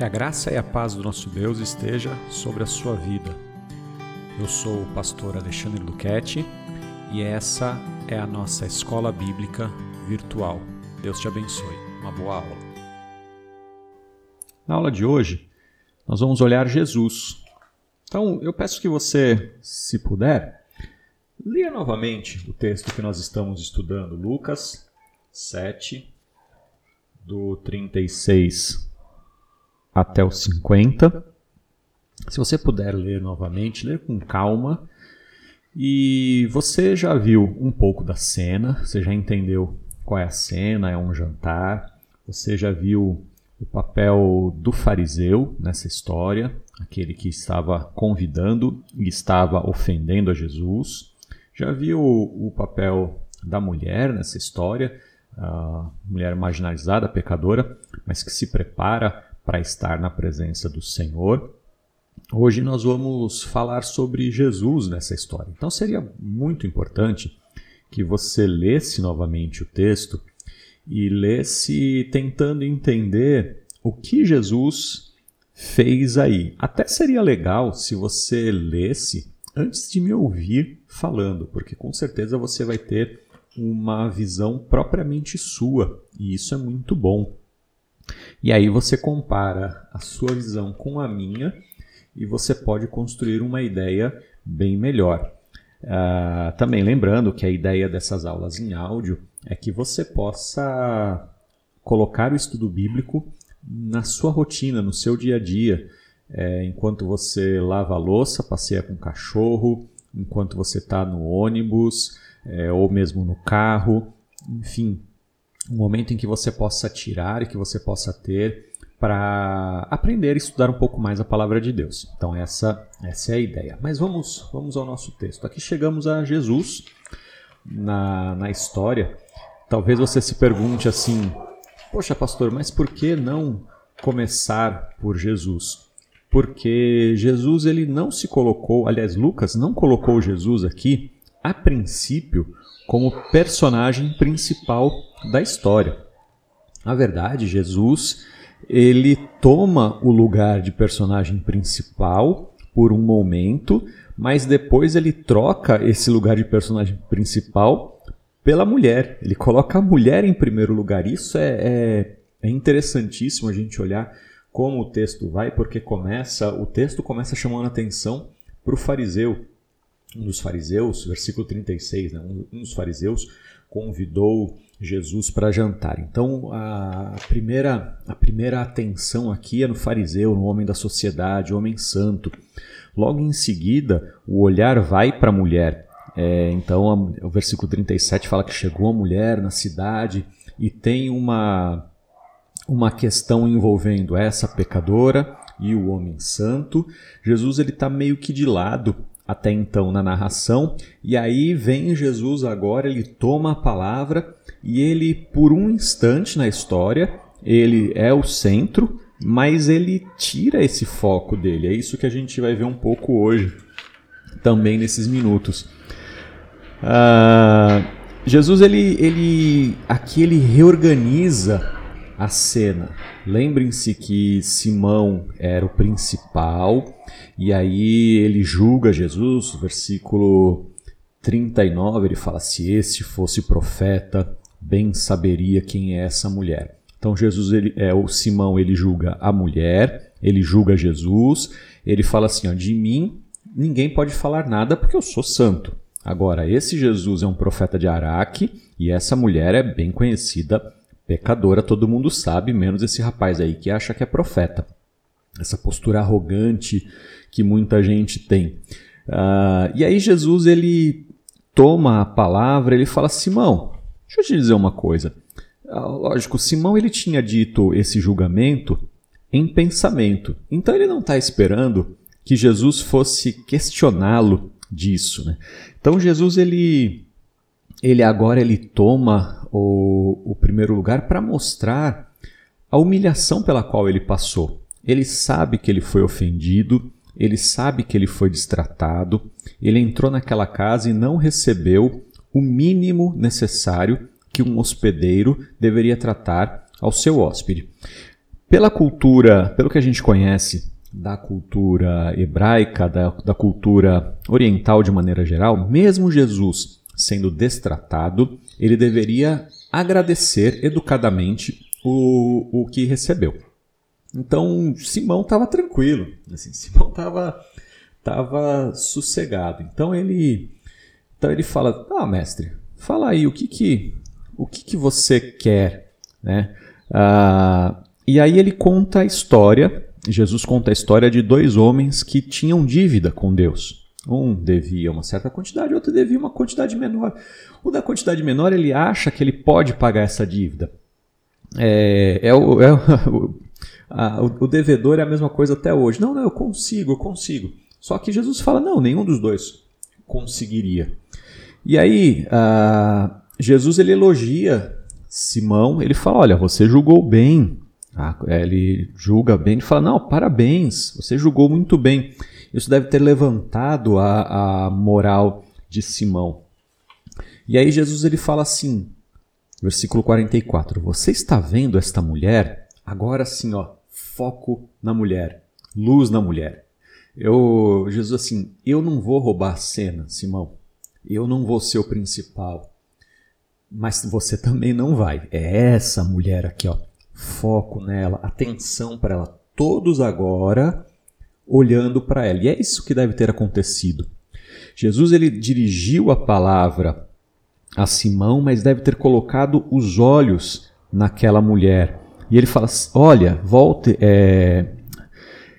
Que a graça e a paz do nosso Deus esteja sobre a sua vida. Eu sou o pastor Alexandre Luquete e essa é a nossa escola bíblica virtual. Deus te abençoe. Uma boa aula. Na aula de hoje, nós vamos olhar Jesus. Então, eu peço que você, se puder, leia novamente o texto que nós estamos estudando, Lucas 7, do 36 até o 50. Se você puder ler novamente, ler com calma. E você já viu um pouco da cena, você já entendeu qual é a cena, é um jantar, você já viu o papel do fariseu nessa história, aquele que estava convidando e estava ofendendo a Jesus. Já viu o papel da mulher nessa história, a mulher marginalizada, pecadora, mas que se prepara para estar na presença do Senhor. Hoje nós vamos falar sobre Jesus nessa história. Então seria muito importante que você lesse novamente o texto e lesse tentando entender o que Jesus fez aí. Até seria legal se você lesse antes de me ouvir falando, porque com certeza você vai ter uma visão propriamente sua, e isso é muito bom. E aí você compara a sua visão com a minha e você pode construir uma ideia bem melhor. Uh, também lembrando que a ideia dessas aulas em áudio é que você possa colocar o estudo bíblico na sua rotina, no seu dia a dia, é, enquanto você lava a louça, passeia com o cachorro, enquanto você está no ônibus é, ou mesmo no carro, enfim, um momento em que você possa tirar e que você possa ter para aprender e estudar um pouco mais a palavra de Deus. Então essa, essa é a ideia. Mas vamos, vamos ao nosso texto. Aqui chegamos a Jesus na, na história. Talvez você se pergunte assim: Poxa, pastor, mas por que não começar por Jesus? Porque Jesus ele não se colocou, aliás, Lucas não colocou Jesus aqui a princípio como personagem principal da história. Na verdade, Jesus ele toma o lugar de personagem principal por um momento, mas depois ele troca esse lugar de personagem principal pela mulher. Ele coloca a mulher em primeiro lugar. Isso é, é, é interessantíssimo a gente olhar como o texto vai, porque começa o texto começa chamando atenção para o fariseu. Um dos fariseus, versículo 36, né? um dos fariseus convidou Jesus para jantar. Então, a primeira, a primeira atenção aqui é no fariseu, no homem da sociedade, homem santo. Logo em seguida, o olhar vai para a mulher. É, então, a, o versículo 37 fala que chegou a mulher na cidade e tem uma, uma questão envolvendo essa pecadora e o homem santo. Jesus ele está meio que de lado até então na narração, e aí vem Jesus agora, ele toma a palavra e ele, por um instante na história, ele é o centro, mas ele tira esse foco dele. É isso que a gente vai ver um pouco hoje, também nesses minutos. Uh, Jesus, ele, ele aqui ele reorganiza a cena. Lembrem-se que Simão era o principal, e aí ele julga Jesus, versículo 39, ele fala: Se este fosse profeta, bem saberia quem é essa mulher. Então Jesus, ele, é o Simão, ele julga a mulher, ele julga Jesus, ele fala assim: ó, de mim ninguém pode falar nada porque eu sou santo. Agora, esse Jesus é um profeta de Araque e essa mulher é bem conhecida pecadora, todo mundo sabe, menos esse rapaz aí que acha que é profeta. Essa postura arrogante que muita gente tem. Uh, e aí Jesus ele toma a palavra, ele fala: Simão, deixa eu te dizer uma coisa. Uh, lógico, Simão ele tinha dito esse julgamento em pensamento, então ele não está esperando que Jesus fosse questioná-lo disso. Né? Então Jesus ele ele agora ele toma o, o primeiro lugar para mostrar a humilhação pela qual ele passou. Ele sabe que ele foi ofendido, ele sabe que ele foi destratado, ele entrou naquela casa e não recebeu o mínimo necessário que um hospedeiro deveria tratar ao seu hóspede. pela cultura, pelo que a gente conhece da cultura hebraica, da, da cultura oriental de maneira geral, mesmo Jesus sendo destratado, ele deveria agradecer educadamente o, o que recebeu. Então Simão estava tranquilo, assim, Simão estava tava sossegado. Então ele, então ele fala: Ah, mestre, fala aí o que que o que, que você quer, né? Ah, e aí ele conta a história. Jesus conta a história de dois homens que tinham dívida com Deus. Um devia uma certa quantidade, outro devia uma quantidade menor. O da quantidade menor ele acha que ele pode pagar essa dívida. É, é, o, é o, a, o, o devedor é a mesma coisa até hoje. Não, não, eu consigo, eu consigo. Só que Jesus fala: não, nenhum dos dois conseguiria. E aí, uh, Jesus ele elogia Simão, ele fala: olha, você julgou bem. Ah, ele julga bem, ele fala: não, parabéns, você julgou muito bem. Isso deve ter levantado a, a moral de Simão. E aí Jesus ele fala assim, versículo 44, você está vendo esta mulher? Agora sim, ó, foco na mulher, luz na mulher. Eu, Jesus assim, eu não vou roubar a cena, Simão. Eu não vou ser o principal. Mas você também não vai. É essa mulher aqui, ó. Foco nela, atenção para ela. Todos agora olhando para ela. E é isso que deve ter acontecido. Jesus ele dirigiu a palavra a Simão, mas deve ter colocado os olhos naquela mulher. E ele fala: Olha, volte. É,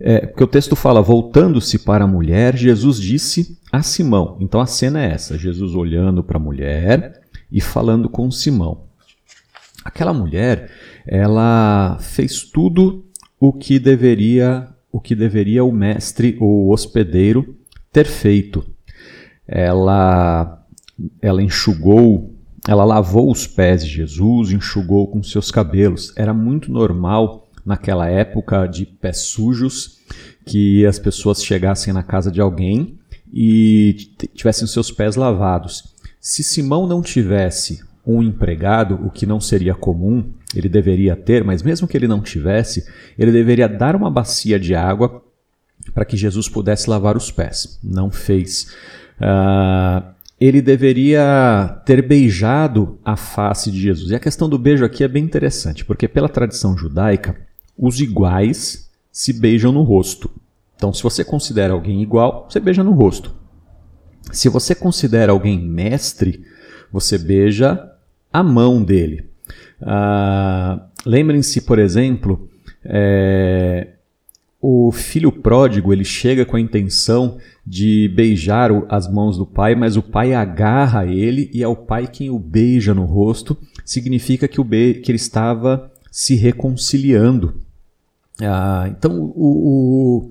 é, porque o texto fala: voltando-se para a mulher, Jesus disse a Simão. Então a cena é essa: Jesus olhando para a mulher e falando com Simão. Aquela mulher, ela fez tudo o que deveria o que deveria o mestre ou o hospedeiro ter feito. Ela ela enxugou, ela lavou os pés de Jesus, enxugou com seus cabelos. Era muito normal naquela época de pés sujos que as pessoas chegassem na casa de alguém e tivessem seus pés lavados. Se Simão não tivesse um empregado, o que não seria comum, ele deveria ter, mas mesmo que ele não tivesse, ele deveria dar uma bacia de água para que Jesus pudesse lavar os pés. Não fez. Uh, ele deveria ter beijado a face de Jesus. E a questão do beijo aqui é bem interessante, porque pela tradição judaica, os iguais se beijam no rosto. Então, se você considera alguém igual, você beija no rosto. Se você considera alguém mestre, você beija a mão dele. Ah, Lembrem-se, por exemplo, é, o filho pródigo ele chega com a intenção de beijar as mãos do pai, mas o pai agarra ele e é o pai quem o beija no rosto. Significa que, o be que ele estava se reconciliando. Ah, então, o, o,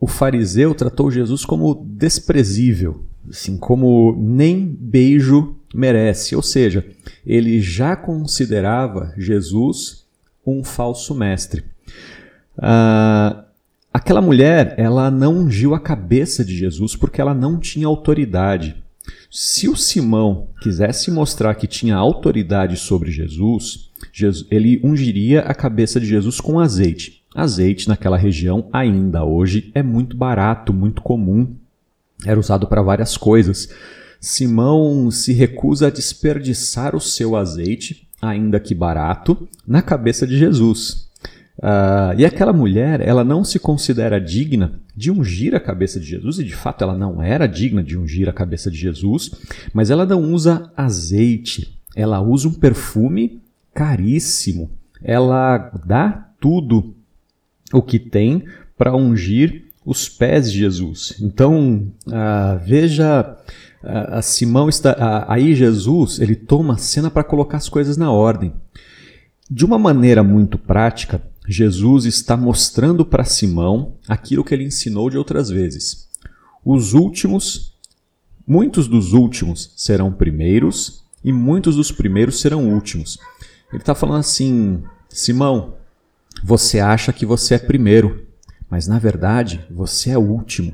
o, fariseu tratou Jesus como desprezível, assim, como nem beijo merece. Ou seja, ele já considerava Jesus um falso mestre. Ah, aquela mulher, ela não ungiu a cabeça de Jesus porque ela não tinha autoridade. Se o Simão quisesse mostrar que tinha autoridade sobre Jesus, Jesus, ele ungiria a cabeça de Jesus com azeite. Azeite naquela região ainda hoje é muito barato, muito comum, era usado para várias coisas. Simão se recusa a desperdiçar o seu azeite, ainda que barato, na cabeça de Jesus. Uh, e aquela mulher, ela não se considera digna de ungir a cabeça de Jesus, e de fato ela não era digna de ungir a cabeça de Jesus, mas ela não usa azeite, ela usa um perfume caríssimo. Ela dá tudo o que tem para ungir os pés de Jesus. Então, uh, veja, uh, Simão está uh, aí Jesus ele toma a cena para colocar as coisas na ordem. De uma maneira muito prática, Jesus está mostrando para Simão aquilo que ele ensinou de outras vezes. Os últimos, muitos dos últimos serão primeiros e muitos dos primeiros serão últimos. Ele está falando assim: Simão, você acha que você é primeiro, mas na verdade você é último.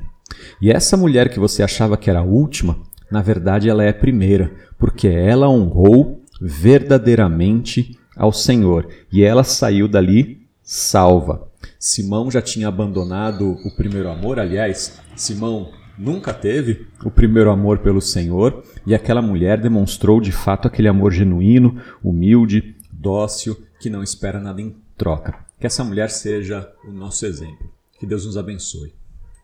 E essa mulher que você achava que era a última, na verdade ela é a primeira, porque ela honrou verdadeiramente ao Senhor e ela saiu dali salva. Simão já tinha abandonado o primeiro amor, aliás, Simão nunca teve o primeiro amor pelo Senhor, e aquela mulher demonstrou de fato aquele amor genuíno, humilde, dócil, que não espera nada em troca. Que essa mulher seja o nosso exemplo. Que Deus nos abençoe.